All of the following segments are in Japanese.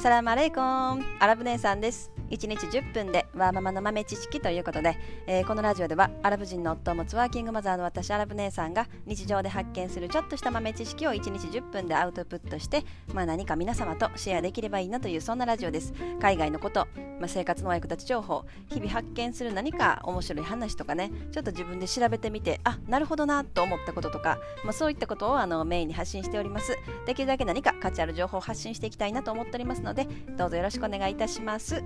サラマレイコン。アラブ姉さんです。1日10分でワーママの豆知識ということで、えー、このラジオではアラブ人の夫を持つワーキングマザーの私アラブ姉さんが日常で発見するちょっとした豆知識を1日10分でアウトプットして、まあ、何か皆様とシェアできればいいなというそんなラジオです。海外のこと、まあ、生活のお役立ち情報日々発見する何か面白い話とかねちょっと自分で調べてみてあなるほどなと思ったこととか、まあ、そういったことをあのメインに発信しております。できるだけ何か価値ある情報を発信していきたいなと思っておりますのでどうぞよろしくお願いいたします。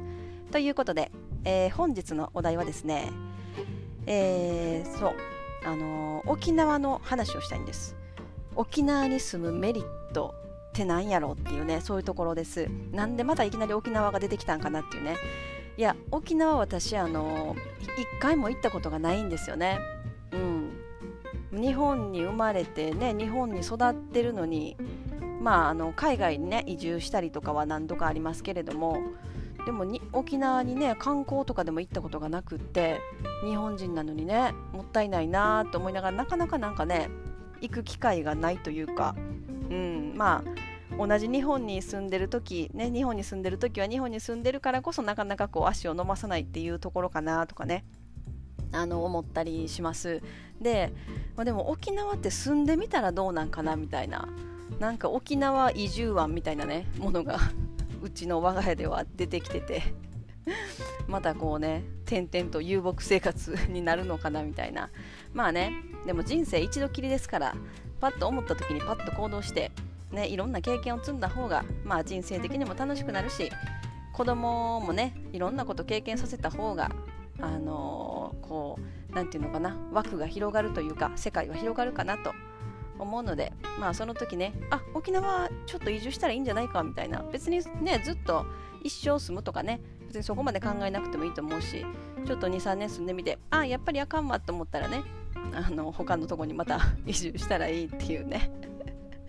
ということで、えー、本日のお題はですね、えー、そう、あのー、沖縄の話をしたいんです。沖縄に住むメリットって何やろうっていうね、そういうところです。なんでまたいきなり沖縄が出てきたんかなっていうね。いや、沖縄私、あの一回も行ったことがないんですよね。うん。日本に生まれてね、日本に育ってるのに、まあ、あの海外にね移住したりとかは何度かありますけれどもでもに沖縄にね観光とかでも行ったことがなくって日本人なのにねもったいないなと思いながらなかなかなんかね行く機会がないというか、うん、まあ同じ日本に住んでる時ね日本に住んでる時は日本に住んでるからこそなかなかこう足を伸ばさないっていうところかなとかねあの思ったりします。で、まあ、でも沖縄って住んでみたらどうなんかなみたいななんか沖縄移住案みたいなねものがうちの我が家では出てきてて またこうね点々と遊牧生活になるのかなみたいな。まあねでも人生一度きりですからパッと思った時にパッと行動してねいろんな経験を積んだ方がまあ人生的にも楽しくなるし子供もねいろんなこと経験させた方があのー、こう何て言うのかな枠が広がるというか世界は広がるかなと思うのでまあその時ねあ沖縄ちょっと移住したらいいんじゃないかみたいな。別にねずっと一生住むとかね別にそこまで考えなくてもいいと思うしちょっと23年住んでみてあやっぱりあかんわと思ったらねあの他のとこにまた 移住したらいいっていうね。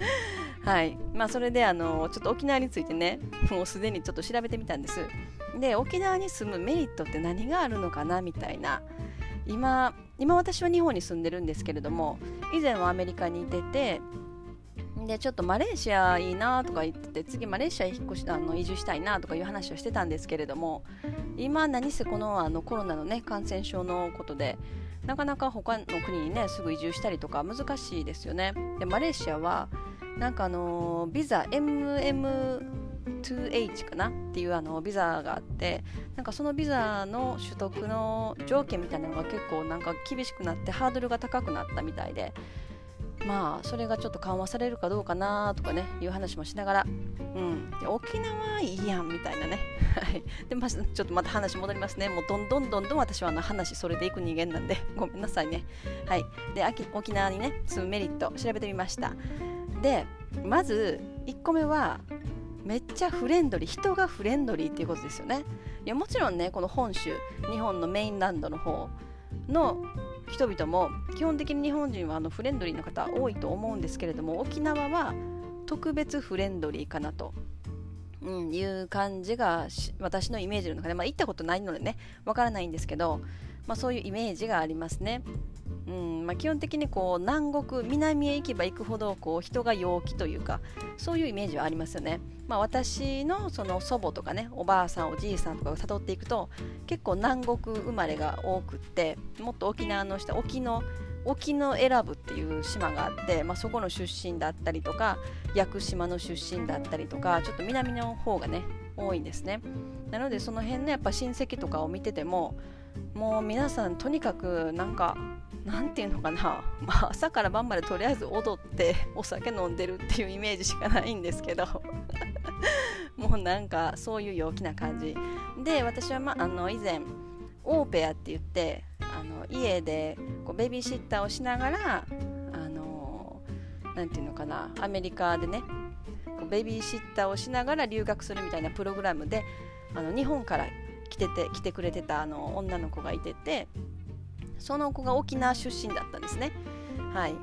はい。まあそれであのちょっと沖縄についてねもうすでにちょっと調べてみたんです。で沖縄に住むメリットって何があるのかなみたいな。今今私は日本に住んでるんですけれども以前はアメリカにいててでちょっとマレーシアいいなとか言って次マレーシア引っ越しあの移住したいなとかいう話をしてたんですけれども今何せこのあのコロナのね感染症のことでなかなか他の国にねすぐ移住したりとか難しいですよね。でマレーシアはなんかあのビザ MM 2H かなっていうあのビザがあってなんかそのビザの取得の条件みたいなのが結構なんか厳しくなってハードルが高くなったみたいでまあそれがちょっと緩和されるかどうかなとかねいう話もしながら、うん、沖縄いいやんみたいなね。で、まあ、ちょっとまた話戻りますね。もうどんどんどんどん私はあの話それでいく人間なんでごめんなさいね。はい。で沖縄にね住むメリット調べてみました。でまず1個目はめっちゃフレンドリー人がフレンドリーっていうことですよねいやもちろんねこの本州日本のメインランドの方の人々も基本的に日本人はあのフレンドリーな方多いと思うんですけれども沖縄は特別フレンドリーかなと、うん、いう感じが私のイメージの中で、まあ、行ったことないのでねわからないんですけど、まあ、そういうイメージがありますね。うんまあ、基本的にこう南国南へ行けば行くほどこう人が陽気というかそういうイメージはありますよね、まあ、私のその祖母とかねおばあさんおじいさんとかを辿っていくと結構南国生まれが多くってもっと沖縄の下沖の沖永良部っていう島があって、まあ、そこの出身だったりとか屋久島の出身だったりとかちょっと南の方がね多いんですね。なのでその辺のやっぱ親戚とかを見ててももう皆さんとにかくなんかなんていうのかな、まあ、朝から晩までとりあえず踊ってお酒飲んでるっていうイメージしかないんですけど。もうなんかそういう陽気な感じ。で私は、まああの以前オーペアって言ってあの家でこうベビーシッターをしながらあのなていうのかな。アメリカでねベビーシッターをしながら留学するみたいなプログラムであの日本から来てて来てくれてたあの女の子がいててその子が沖縄出身だったんですね。はい。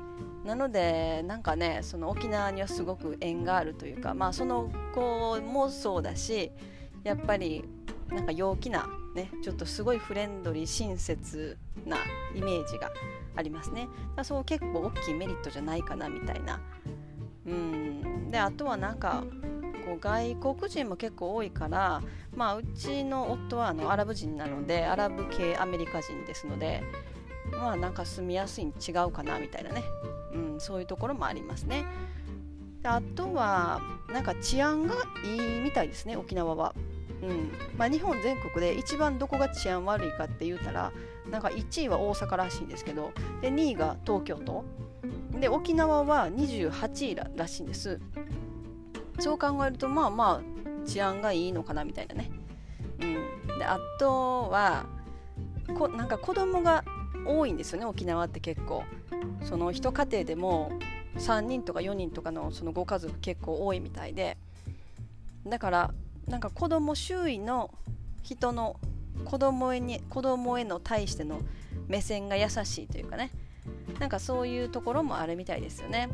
なのでなんかねその沖縄にはすごく縁があるというかまあその子もそうだしやっぱりなんか陽気なねちょっとすごいフレンドリー親切なイメージがありますね。だそう結構大きいメリットじゃないかなみたいな。うん。であとはなんかこう外国人も結構多いから、まあ、うちの夫はあのアラブ人なのでアラブ系アメリカ人ですのでまあなんか住みやすいに違うかなみたいなね、うん、そういうところもありますね。あとはなんか治安がいいみたいですね沖縄は。うん。まあ、日本全国で一番どこが治安悪いかって言うたらなんか1位は大阪らしいんですけどで2位が東京都。で沖縄は28位ららしいんです。そう考えるとまあまあ治安がいいのかなみたいなね、うん、であとはこなんか子供が多いんですよね沖縄って結構。その一家庭でも3人とか4人とかのそのご家族結構多いみたいで。だからなんか子供周囲の人の子供へに子供への対しての目線が優しいというかね。なんかそういうところもあるみたいですよね。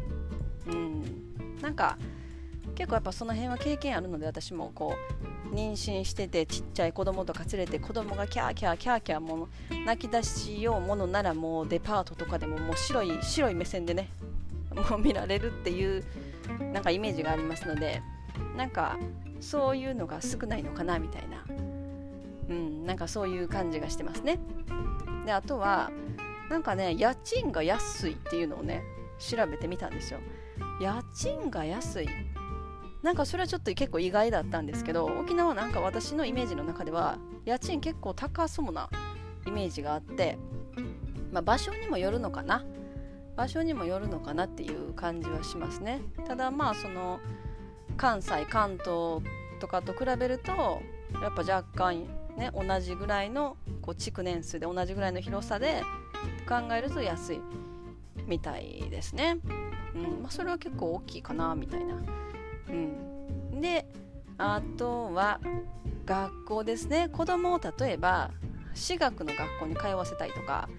うん。なんか結構やっぱその辺は経験あるので私もこう妊娠しててちっちゃい子供とか連れて子供がキャーキャーキャーキャーも泣き出しようものならもうデパートとかでももう白い白い目線でねもう見られるっていうなんかイメージがありますのでなんかそういうのが少ないのかなみたいなうんなんかそういう感じがしてますねであとはなんかね家賃が安いっていうのをね調べてみたんですよ家賃が安いなんかそれはちょっと結構意外だったんですけど沖縄なんか私のイメージの中では家賃結構高そうなイメージがあって、まあ、場所にもよるのかな？場所にもよるのかなっていう感じはしますね。ただまあその関西関東とかと比べるとやっぱ若干ね同じぐらいのこう築年数で同じぐらいの広さで考えると安いみたいですね、うんまあ、それは結構大きいかなみたいな、うん、であとは学校ですね。子供を例えば私学の学校に通わせたいとか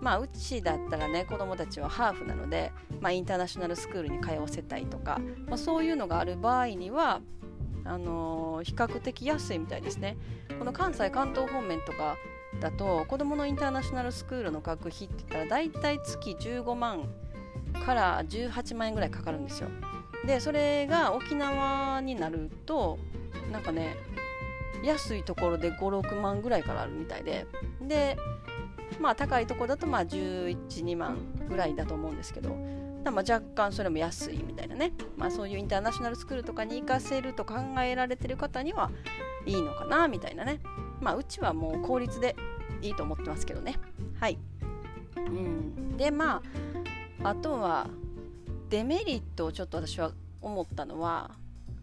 まあ、うちだったらね子供たちはハーフなので、まあ、インターナショナルスクールに通わせたいとか、まあ、そういうのがある場合にはあのー、比較的安いみたいですね。この関西関東方面とかだと子供のインターナショナルスクールの学費って言ったら大体月15万から18万円ぐらいかかるんですよ。でそれが沖縄になるとなんかね安いところで56万ぐらいからあるみたいで。でまあ高いとこだとまあ112万ぐらいだと思うんですけど。まあ若干それも安いみたいなね、まあ、そういうインターナショナルスクールとかに行かせると考えられてる方にはいいのかなみたいなね。まあうちはもう効率でいいと思ってますけどね。はい。うん。でまああとはデメリットをちょっと私は思ったのは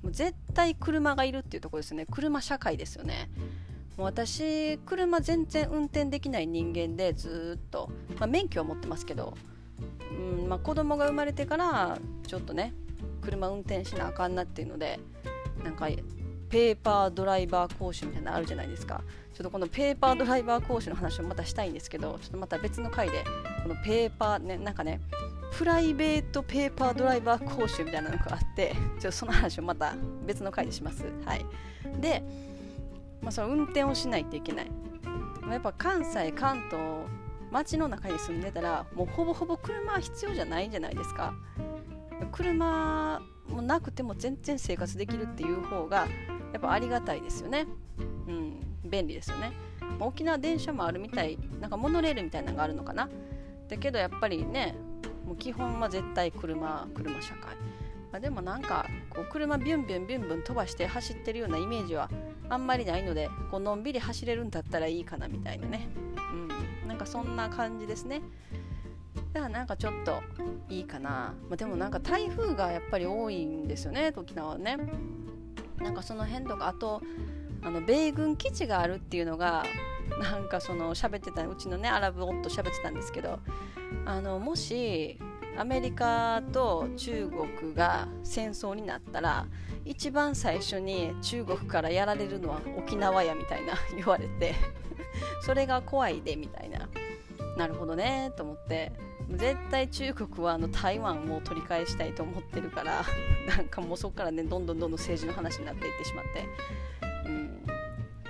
もう絶対車がいるっていうところですね。車社会ですよね。もう私車全然運転できない人間でずっと、まあ、免許は持ってますけど、うんまあ、子供が生まれてからちょっとね車運転しなあかんなっていうのでなんかペーパードライバー講習みたいなのあるじゃないですか。ちょっとこのペーパードライバー講習の話をまたしたいんですけどちょっとまた別の回でこのペーパーねなんかねプライベートペーパードライバー講習みたいなのがあってちょその話をまた別の回でします。はい。でまあ、その運転をしないといけない。やっぱ関西関東街の中に住んでたらもうほぼほぼ車は必要じゃないんじゃないですか。車もなくても全然生活できるっていう方がやっぱありがたいですよね。うん便利ですよね。沖縄電車もあるみたい。なんかモノレールみたいなのがあるのかな。だけどやっぱりねもう基本は絶対車車社会、まあ、でもなんかこう車ビュンビュンビュンビュン飛ばして走ってるようなイメージはあんまりないのでこうのんびり走れるんだったらいいかなみたいなね。うん。なんかそんな感じですね。だからなんかちょっといいかな、まあ、でもなんか台風がやっぱり多いんですよね沖縄はね。なんかその辺とかあとあの米軍基地があるっていうのがなんかその喋ってたうちのねアラブ夫喋ってたんですけどあのもしアメリカと中国が戦争になったら一番最初に中国からやられるのは沖縄やみたいな言われて それが怖いでみたいな。なるほどねと思って。絶対中国はあの台湾を取り返したいと思ってるから なんかもうそこからねどんどんどんどん政治の話になっていってしまって、うん、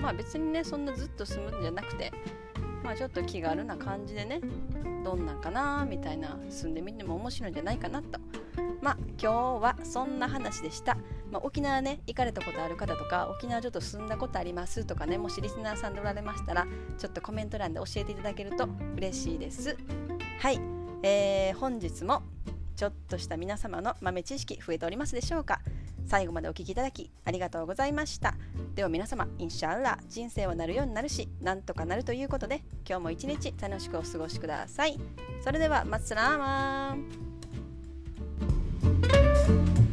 まあ別にねそんなずっと住むんじゃなくてまあちょっと気軽な感じでねどんなんかなみたいな住んでみても面白いんじゃないかなと。まあ今日はそんな話でした。まあ、沖縄ね行かれたことある方とか沖縄ちょっと住んだことありますとかねもしリスナーさんでおられましたらちょっとコメント欄で教えていただけると嬉しいです。はい、えー、本日もちょっとした皆様の豆知識増えておりますでしょうか？最後までお聴きいただきありがとうございました。では皆様インシャーラ人生はなるようになるしなんとかなるということで今日も一日楽しくお過ごしください。それではマッスラーマン。